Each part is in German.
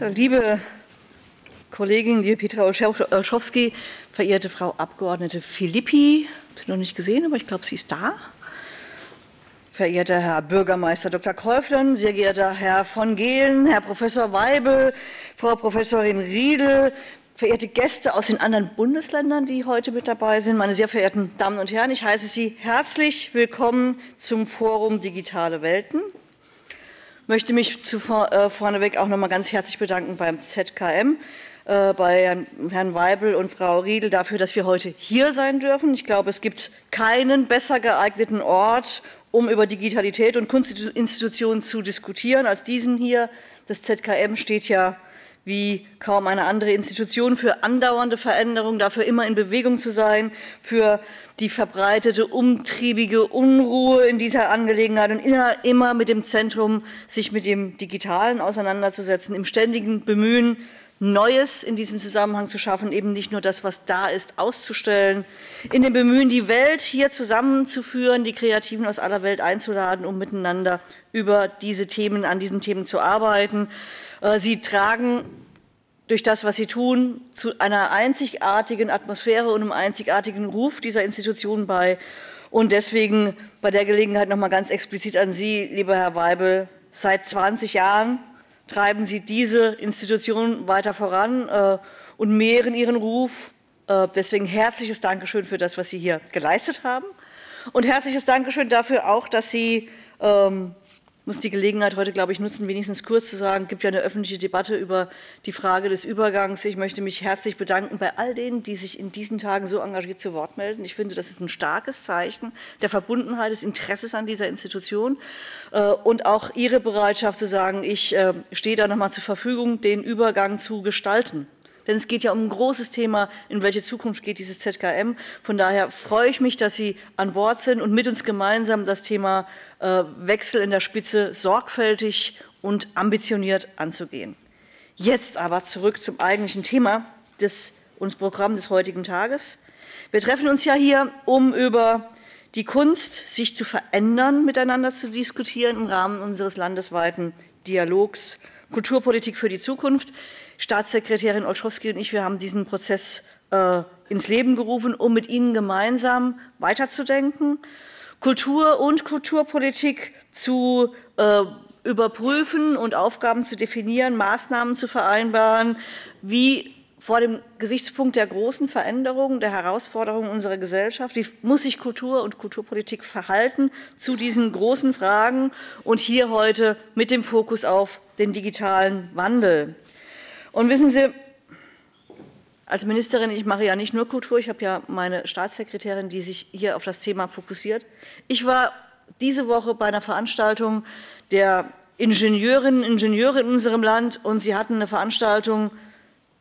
So, liebe Kollegin, liebe Petra Olschowski, verehrte Frau Abgeordnete Filippi, noch nicht gesehen, aber ich glaube, sie ist da. Verehrter Herr Bürgermeister Dr. Käuflen, sehr geehrter Herr von Gehlen, Herr Professor Weibel, Frau Professorin Riedel, verehrte Gäste aus den anderen Bundesländern, die heute mit dabei sind, meine sehr verehrten Damen und Herren, ich heiße Sie herzlich willkommen zum Forum Digitale Welten. Ich möchte mich zuvor, äh, vorneweg auch noch mal ganz herzlich bedanken beim ZKM, äh, bei Herrn, Herrn Weibel und Frau Riedel dafür, dass wir heute hier sein dürfen. Ich glaube, es gibt keinen besser geeigneten Ort, um über Digitalität und Kunstinstitutionen zu diskutieren, als diesen hier. Das ZKM steht ja wie kaum eine andere Institution für andauernde Veränderung, dafür immer in Bewegung zu sein, für die verbreitete, umtriebige Unruhe in dieser Angelegenheit und immer mit dem Zentrum, sich mit dem Digitalen auseinanderzusetzen, im ständigen Bemühen, Neues in diesem Zusammenhang zu schaffen, eben nicht nur das, was da ist, auszustellen, in dem Bemühen, die Welt hier zusammenzuführen, die Kreativen aus aller Welt einzuladen, um miteinander über diese Themen, an diesen Themen zu arbeiten. Äh, sie tragen durch das, was Sie tun, zu einer einzigartigen Atmosphäre und einem einzigartigen Ruf dieser Institution bei. Und deswegen bei der Gelegenheit noch mal ganz explizit an Sie, lieber Herr Weibel, seit 20 Jahren treiben Sie diese Institution weiter voran äh, und mehren ihren Ruf. Äh, deswegen herzliches Dankeschön für das, was Sie hier geleistet haben. Und herzliches Dankeschön dafür auch, dass Sie ähm, muss die Gelegenheit heute, glaube ich, nutzen, wenigstens kurz zu sagen, es gibt ja eine öffentliche Debatte über die Frage des Übergangs. Ich möchte mich herzlich bedanken bei all denen, die sich in diesen Tagen so engagiert zu Wort melden. Ich finde, das ist ein starkes Zeichen der Verbundenheit, des Interesses an dieser Institution äh, und auch Ihre Bereitschaft zu sagen, ich äh, stehe da noch mal zur Verfügung, den Übergang zu gestalten. Denn es geht ja um ein großes Thema, in welche Zukunft geht dieses ZKM. Von daher freue ich mich, dass Sie an Bord sind und mit uns gemeinsam das Thema äh, Wechsel in der Spitze sorgfältig und ambitioniert anzugehen. Jetzt aber zurück zum eigentlichen Thema des uns Programm des heutigen Tages. Wir treffen uns ja hier, um über die Kunst, sich zu verändern, miteinander zu diskutieren im Rahmen unseres landesweiten Dialogs Kulturpolitik für die Zukunft. Staatssekretärin Olschowski und ich, wir haben diesen Prozess äh, ins Leben gerufen, um mit Ihnen gemeinsam weiterzudenken, Kultur und Kulturpolitik zu äh, überprüfen und Aufgaben zu definieren, Maßnahmen zu vereinbaren, wie vor dem Gesichtspunkt der großen Veränderungen, der Herausforderungen unserer Gesellschaft, wie muss sich Kultur und Kulturpolitik verhalten zu diesen großen Fragen und hier heute mit dem Fokus auf den digitalen Wandel. Und wissen Sie, als Ministerin, ich mache ja nicht nur Kultur, ich habe ja meine Staatssekretärin, die sich hier auf das Thema fokussiert. Ich war diese Woche bei einer Veranstaltung der Ingenieurinnen und Ingenieure in unserem Land und sie hatten eine Veranstaltung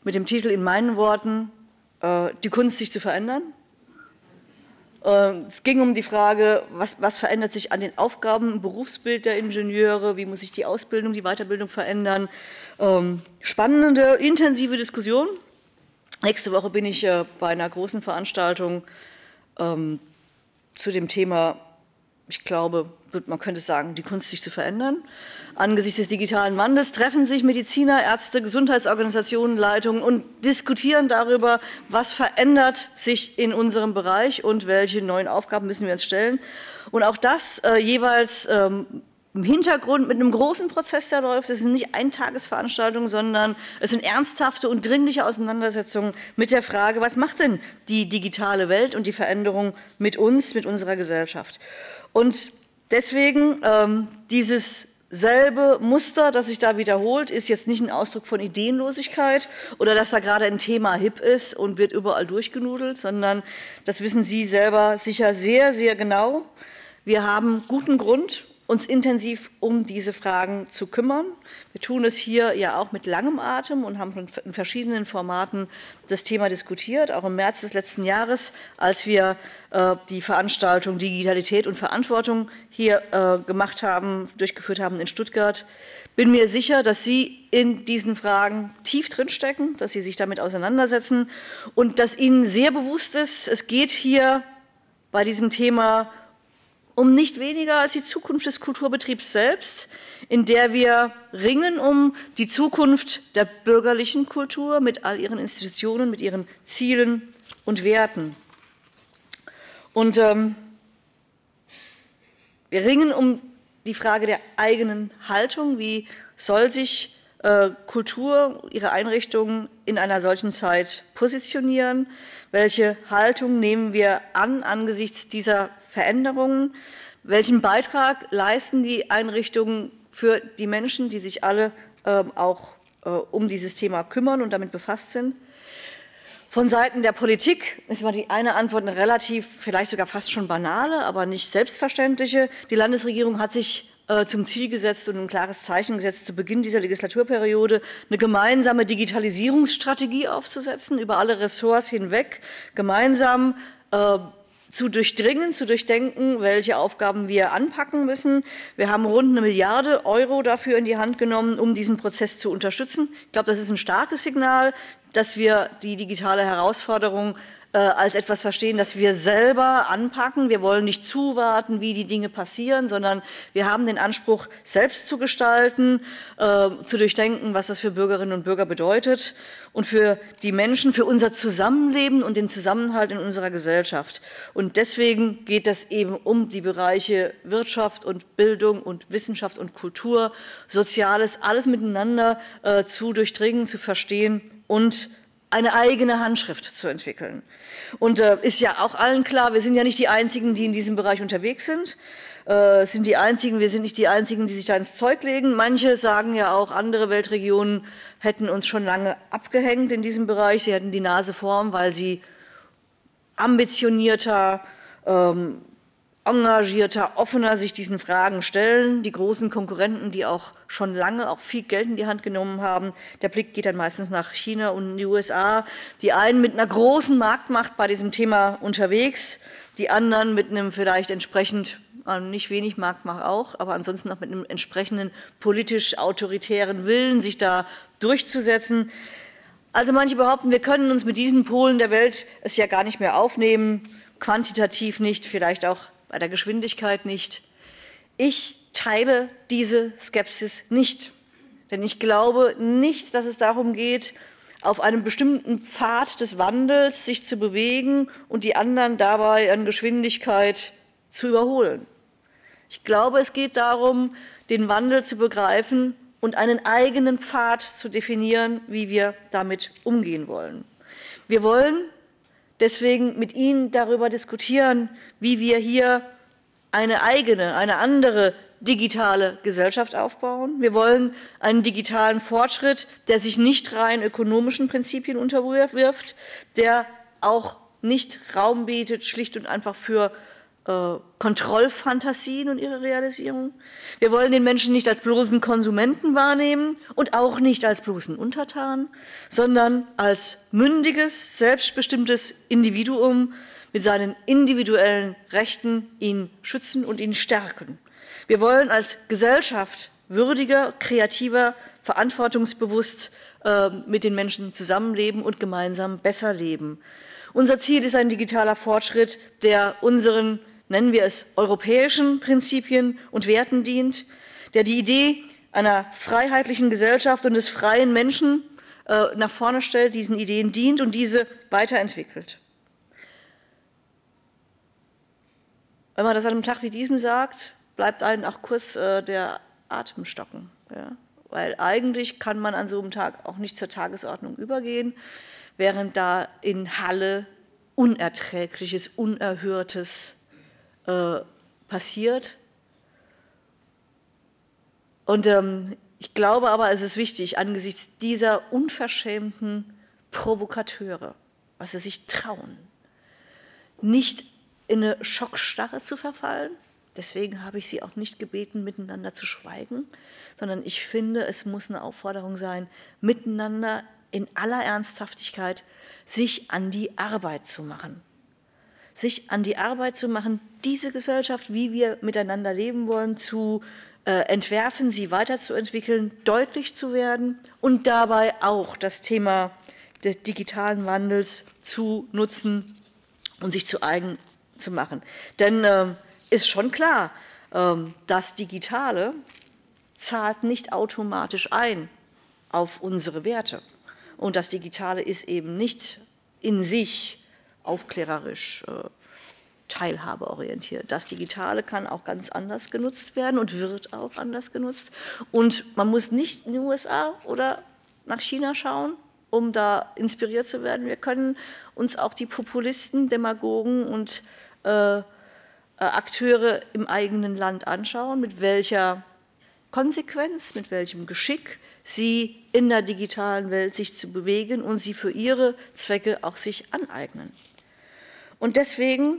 mit dem Titel in meinen Worten, äh, die Kunst sich zu verändern. Ähm, es ging um die Frage, was, was, verändert sich an den Aufgaben im Berufsbild der Ingenieure, wie muss sich die Ausbildung, die Weiterbildung verändern. Ähm, spannende, intensive Diskussion. Nächste Woche bin ich äh, bei einer großen Veranstaltung ähm, zu dem Thema, ich glaube, man könnte sagen, die Kunst sich zu verändern. Angesichts des digitalen Wandels treffen sich Mediziner, Ärzte, Gesundheitsorganisationen, Leitungen und diskutieren darüber, was verändert sich in unserem Bereich und welche neuen Aufgaben müssen wir uns stellen. Und auch das äh, jeweils ähm, im Hintergrund mit einem großen Prozess, der läuft. Es sind nicht Eintagesveranstaltungen, sondern es sind ernsthafte und dringliche Auseinandersetzungen mit der Frage, was macht denn die digitale Welt und die Veränderung mit uns, mit unserer Gesellschaft. Und Deswegen ähm, dieses selbe Muster, das sich da wiederholt, ist jetzt nicht ein Ausdruck von Ideenlosigkeit oder dass da gerade ein Thema hip ist und wird überall durchgenudelt, sondern das wissen Sie selber sicher sehr, sehr genau. Wir haben guten Grund, uns intensiv um diese Fragen zu kümmern. Wir tun es hier ja auch mit langem Atem und haben in verschiedenen Formaten das Thema diskutiert, auch im März des letzten Jahres, als wir äh, die Veranstaltung Digitalität und Verantwortung hier äh, gemacht haben, durchgeführt haben in Stuttgart. Bin mir sicher, dass Sie in diesen Fragen tief drinstecken, dass Sie sich damit auseinandersetzen und dass Ihnen sehr bewusst ist, es geht hier bei diesem Thema um nicht weniger als die Zukunft des Kulturbetriebs selbst, in der wir ringen um die Zukunft der bürgerlichen Kultur mit all ihren Institutionen, mit ihren Zielen und Werten. Und ähm, wir ringen um die Frage der eigenen Haltung, wie soll sich äh, Kultur, ihre Einrichtungen in einer solchen Zeit positionieren? Welche Haltung nehmen wir an angesichts dieser Veränderungen? Welchen Beitrag leisten die Einrichtungen für die Menschen, die sich alle äh, auch äh, um dieses Thema kümmern und damit befasst sind? Von Seiten der Politik ist mal die eine Antwort eine relativ, vielleicht sogar fast schon banale, aber nicht selbstverständliche. Die Landesregierung hat sich äh, zum Ziel gesetzt und ein klares Zeichen gesetzt, zu Beginn dieser Legislaturperiode eine gemeinsame Digitalisierungsstrategie aufzusetzen, über alle Ressorts hinweg, gemeinsam äh, zu durchdringen, zu durchdenken, welche Aufgaben wir anpacken müssen. Wir haben rund eine Milliarde Euro dafür in die Hand genommen, um diesen Prozess zu unterstützen. Ich glaube, das ist ein starkes Signal, dass wir die digitale Herausforderung äh, als etwas verstehen, das wir selber anpacken. Wir wollen nicht zuwarten, wie die Dinge passieren, sondern wir haben den Anspruch, selbst zu gestalten, äh, zu durchdenken, was das für Bürgerinnen und Bürger bedeutet und für die Menschen, für unser Zusammenleben und den Zusammenhalt in unserer Gesellschaft. Und deswegen geht es eben um die Bereiche Wirtschaft und Bildung und Wissenschaft und Kultur, Soziales, alles miteinander äh, zu durchdringen, zu verstehen und eine eigene Handschrift zu entwickeln. Und äh, ist ja auch allen klar, wir sind ja nicht die Einzigen, die in diesem Bereich unterwegs sind. Äh, sind die Einzigen, wir sind nicht die Einzigen, die sich da ins Zeug legen. Manche sagen ja auch, andere Weltregionen hätten uns schon lange abgehängt in diesem Bereich. Sie hätten die Nase vorn, weil sie ambitionierter, ähm, engagierter, offener sich diesen Fragen stellen. Die großen Konkurrenten, die auch schon lange auch viel Geld in die Hand genommen haben, der Blick geht dann meistens nach China und die USA. Die einen mit einer großen Marktmacht bei diesem Thema unterwegs, die anderen mit einem vielleicht entsprechend äh, nicht wenig Marktmacht auch, aber ansonsten auch mit einem entsprechenden politisch autoritären Willen, sich da durchzusetzen. Also manche behaupten, wir können uns mit diesen Polen der Welt es ja gar nicht mehr aufnehmen, quantitativ nicht, vielleicht auch bei der Geschwindigkeit nicht. Ich teile diese Skepsis nicht, denn ich glaube nicht, dass es darum geht, auf einem bestimmten Pfad des Wandels sich zu bewegen und die anderen dabei an Geschwindigkeit zu überholen. Ich glaube, es geht darum, den Wandel zu begreifen und einen eigenen Pfad zu definieren, wie wir damit umgehen wollen. Wir wollen deswegen mit Ihnen darüber diskutieren, wie wir hier eine eigene, eine andere digitale Gesellschaft aufbauen. Wir wollen einen digitalen Fortschritt, der sich nicht rein ökonomischen Prinzipien unterwirft, der auch nicht Raum bietet, schlicht und einfach für äh, Kontrollfantasien und ihre Realisierung. Wir wollen den Menschen nicht als bloßen Konsumenten wahrnehmen und auch nicht als bloßen Untertan, sondern als mündiges, selbstbestimmtes Individuum mit seinen individuellen Rechten ihn schützen und ihn stärken. Wir wollen als Gesellschaft würdiger, kreativer, verantwortungsbewusst äh, mit den Menschen zusammenleben und gemeinsam besser leben. Unser Ziel ist ein digitaler Fortschritt, der unseren nennen wir es, europäischen Prinzipien und Werten dient, der die Idee einer freiheitlichen Gesellschaft und des freien Menschen äh, nach vorne stellt, diesen Ideen dient und diese weiterentwickelt. Wenn man das an einem Tag wie diesem sagt, bleibt einem auch kurz äh, der Atem stocken. Ja? Weil eigentlich kann man an so einem Tag auch nicht zur Tagesordnung übergehen, während da in Halle Unerträgliches, Unerhörtes äh, passiert. Und ähm, ich glaube aber, es ist wichtig, angesichts dieser unverschämten Provokateure, was sie sich trauen, nicht in eine Schockstarre zu verfallen. Deswegen habe ich Sie auch nicht gebeten, miteinander zu schweigen, sondern ich finde, es muss eine Aufforderung sein, miteinander in aller Ernsthaftigkeit sich an die Arbeit zu machen sich an die Arbeit zu machen, diese Gesellschaft, wie wir miteinander leben wollen, zu äh, entwerfen, sie weiterzuentwickeln, deutlich zu werden und dabei auch das Thema des digitalen Wandels zu nutzen und sich zu eigen zu machen. Denn äh, ist schon klar, ähm, das Digitale zahlt nicht automatisch ein auf unsere Werte. Und das Digitale ist eben nicht in sich aufklärerisch, äh, teilhabeorientiert. Das Digitale kann auch ganz anders genutzt werden und wird auch anders genutzt. Und man muss nicht in die USA oder nach China schauen, um da inspiriert zu werden. Wir können uns auch die Populisten, Demagogen und äh, äh, Akteure im eigenen Land anschauen, mit welcher Konsequenz, mit welchem Geschick sie in der digitalen Welt sich zu bewegen und sie für ihre Zwecke auch sich aneignen. Und deswegen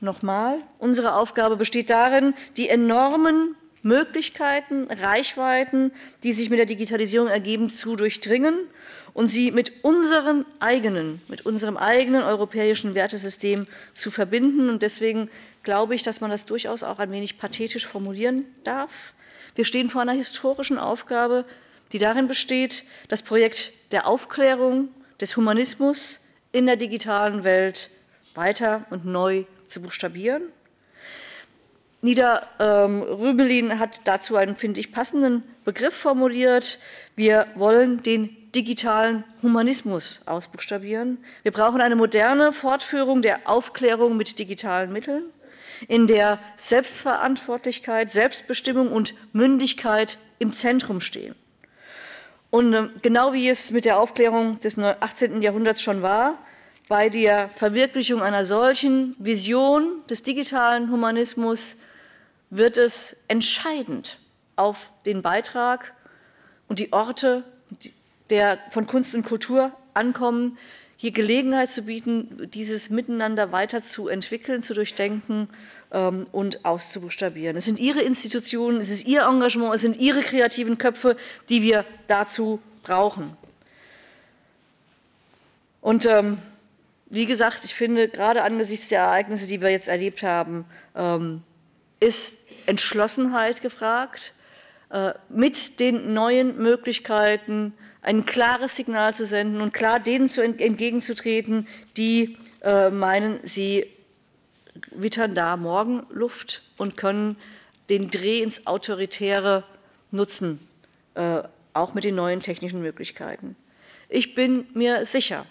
nochmal, unsere Aufgabe besteht darin, die enormen Möglichkeiten, Reichweiten, die sich mit der Digitalisierung ergeben, zu durchdringen und sie mit unseren eigenen, mit unserem eigenen europäischen Wertesystem zu verbinden. Und deswegen glaube ich, dass man das durchaus auch ein wenig pathetisch formulieren darf. Wir stehen vor einer historischen Aufgabe, die darin besteht, das Projekt der Aufklärung, des Humanismus in der digitalen Welt weiter und neu zu buchstabieren. Nieder ähm, hat dazu einen, finde ich, passenden Begriff formuliert. Wir wollen den digitalen Humanismus ausbuchstabieren. Wir brauchen eine moderne Fortführung der Aufklärung mit digitalen Mitteln in der Selbstverantwortlichkeit, Selbstbestimmung und Mündigkeit im Zentrum stehen. Und ähm, genau wie es mit der Aufklärung des 18. Jahrhunderts schon war, bei der Verwirklichung einer solchen Vision des digitalen Humanismus wird es entscheidend auf den Beitrag und die Orte der von Kunst und Kultur ankommen, hier Gelegenheit zu bieten, dieses Miteinander weiter zu entwickeln, zu durchdenken ähm, und auszubuchstabieren. Es sind Ihre Institutionen, es ist Ihr Engagement, es sind Ihre kreativen Köpfe, die wir dazu brauchen. Und ähm, wie gesagt, ich finde, gerade angesichts der Ereignisse, die wir jetzt erlebt haben, ähm, ist Entschlossenheit gefragt, äh, mit den neuen Möglichkeiten ein klares Signal zu senden und klar denen zu entgegenzutreten, die äh, meinen, sie wittern da Morgenluft und können den Dreh ins Autoritäre nutzen, äh, auch mit den neuen technischen Möglichkeiten. Ich bin mir sicher,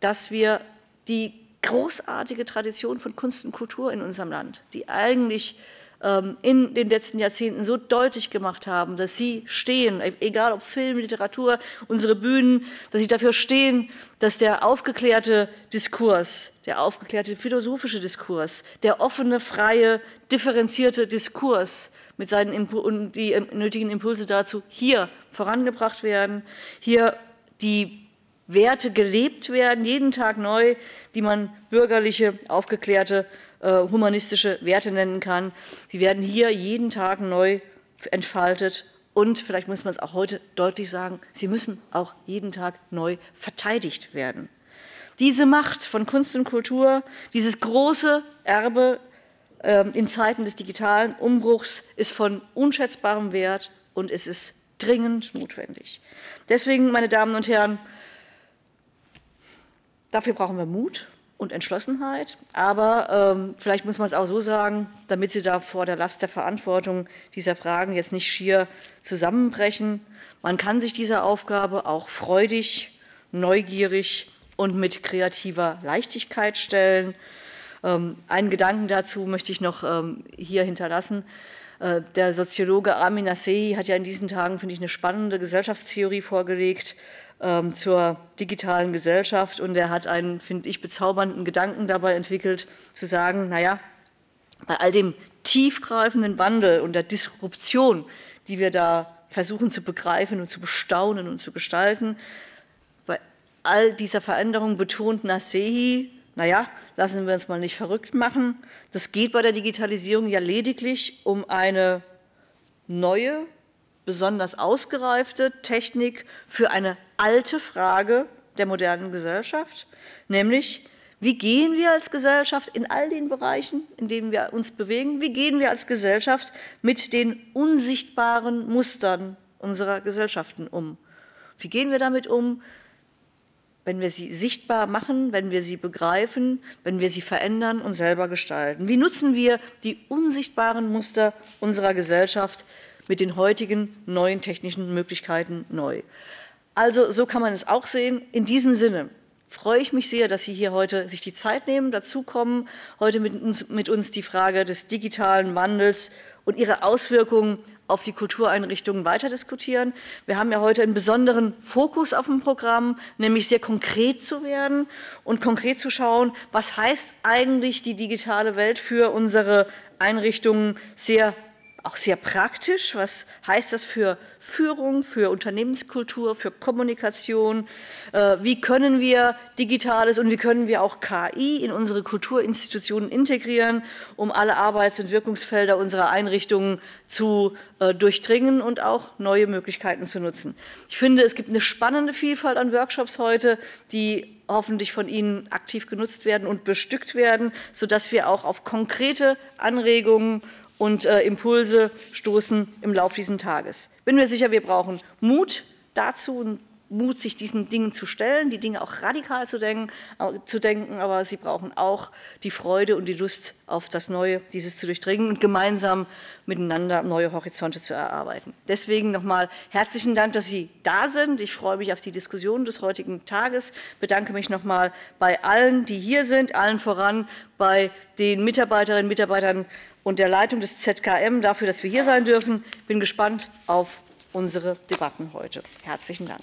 dass wir die großartige Tradition von Kunst und Kultur in unserem Land, die eigentlich ähm, in den letzten Jahrzehnten so deutlich gemacht haben, dass sie stehen, egal ob Film, Literatur, unsere Bühnen, dass sie dafür stehen, dass der aufgeklärte Diskurs, der aufgeklärte philosophische Diskurs, der offene, freie, differenzierte Diskurs mit seinen Impu und die nötigen Impulse dazu hier vorangebracht werden, hier die Werte gelebt werden, jeden Tag neu, die man bürgerliche, aufgeklärte äh, humanistische Werte nennen kann. Sie werden hier jeden Tag neu entfaltet und vielleicht muss man es auch heute deutlich sagen, sie müssen auch jeden Tag neu verteidigt werden. Diese Macht von Kunst und Kultur, dieses große Erbe äh, in Zeiten des digitalen Umbruchs ist von unschätzbarem Wert und es ist dringend notwendig. Deswegen, meine Damen und Herren, dafür brauchen wir Mut, und Entschlossenheit. Aber ähm, vielleicht muss man es auch so sagen, damit Sie da vor der Last der Verantwortung dieser Fragen jetzt nicht schier zusammenbrechen. Man kann sich dieser Aufgabe auch freudig, neugierig und mit kreativer Leichtigkeit stellen. Ähm, einen Gedanken dazu möchte ich noch ähm, hier hinterlassen. Äh, der Soziologe Amin Nasehi hat ja in diesen Tagen, finde ich, eine spannende Gesellschaftstheorie vorgelegt, ähm, zur digitalen Gesellschaft. Und er hat einen, finde ich, bezaubernden Gedanken dabei entwickelt, zu sagen, naja, bei all dem tiefgreifenden Wandel und der Disruption, die wir da versuchen zu begreifen und zu bestaunen und zu gestalten, bei all dieser Veränderung betont Nasehi, naja, lassen wir uns mal nicht verrückt machen. Das geht bei der Digitalisierung ja lediglich um eine neue besonders ausgereifte Technik für eine alte Frage der modernen Gesellschaft, nämlich wie gehen wir als Gesellschaft in all den Bereichen, in denen wir uns bewegen, wie gehen wir als Gesellschaft mit den unsichtbaren Mustern unserer Gesellschaften um? Wie gehen wir damit um, wenn wir sie sichtbar machen, wenn wir sie begreifen, wenn wir sie verändern und selber gestalten? Wie nutzen wir die unsichtbaren Muster unserer Gesellschaft mit den heutigen neuen technischen Möglichkeiten neu? Also so kann man es auch sehen. In diesem Sinne freue ich mich sehr, dass Sie hier heute sich die Zeit nehmen, dazukommen, heute mit uns, mit uns die Frage des digitalen Wandels und ihre Auswirkungen auf die Kultureinrichtungen weiter diskutieren. Wir haben ja heute einen besonderen Fokus auf dem Programm, nämlich sehr konkret zu werden und konkret zu schauen, was heißt eigentlich die digitale Welt für unsere Einrichtungen sehr auch sehr praktisch. Was heißt das für Führung, für Unternehmenskultur, für Kommunikation? Äh, wie können wir Digitales und wie können wir auch KI in unsere Kulturinstitutionen integrieren, um alle Arbeits- und Wirkungsfelder unserer Einrichtungen zu äh, durchdringen und auch neue Möglichkeiten zu nutzen? Ich finde, es gibt eine spannende Vielfalt an Workshops heute, die hoffentlich von Ihnen aktiv genutzt werden und bestückt werden, sodass wir auch auf konkrete Anregungen und äh, Impulse stoßen im Laufe dieses Tages. Bin mir sicher, wir brauchen Mut dazu, Mut, sich diesen Dingen zu stellen, die Dinge auch radikal zu denken, zu denken, aber sie brauchen auch die Freude und die Lust auf das Neue, dieses zu durchdringen und gemeinsam miteinander neue Horizonte zu erarbeiten. Deswegen nochmal herzlichen Dank, dass Sie da sind. Ich freue mich auf die Diskussion des heutigen Tages, bedanke mich nochmal bei allen, die hier sind, allen voran bei den Mitarbeiterinnen und Mitarbeitern und der Leitung des ZKM dafür, dass wir hier sein dürfen. Bin gespannt auf unsere Debatten heute. Herzlichen Dank.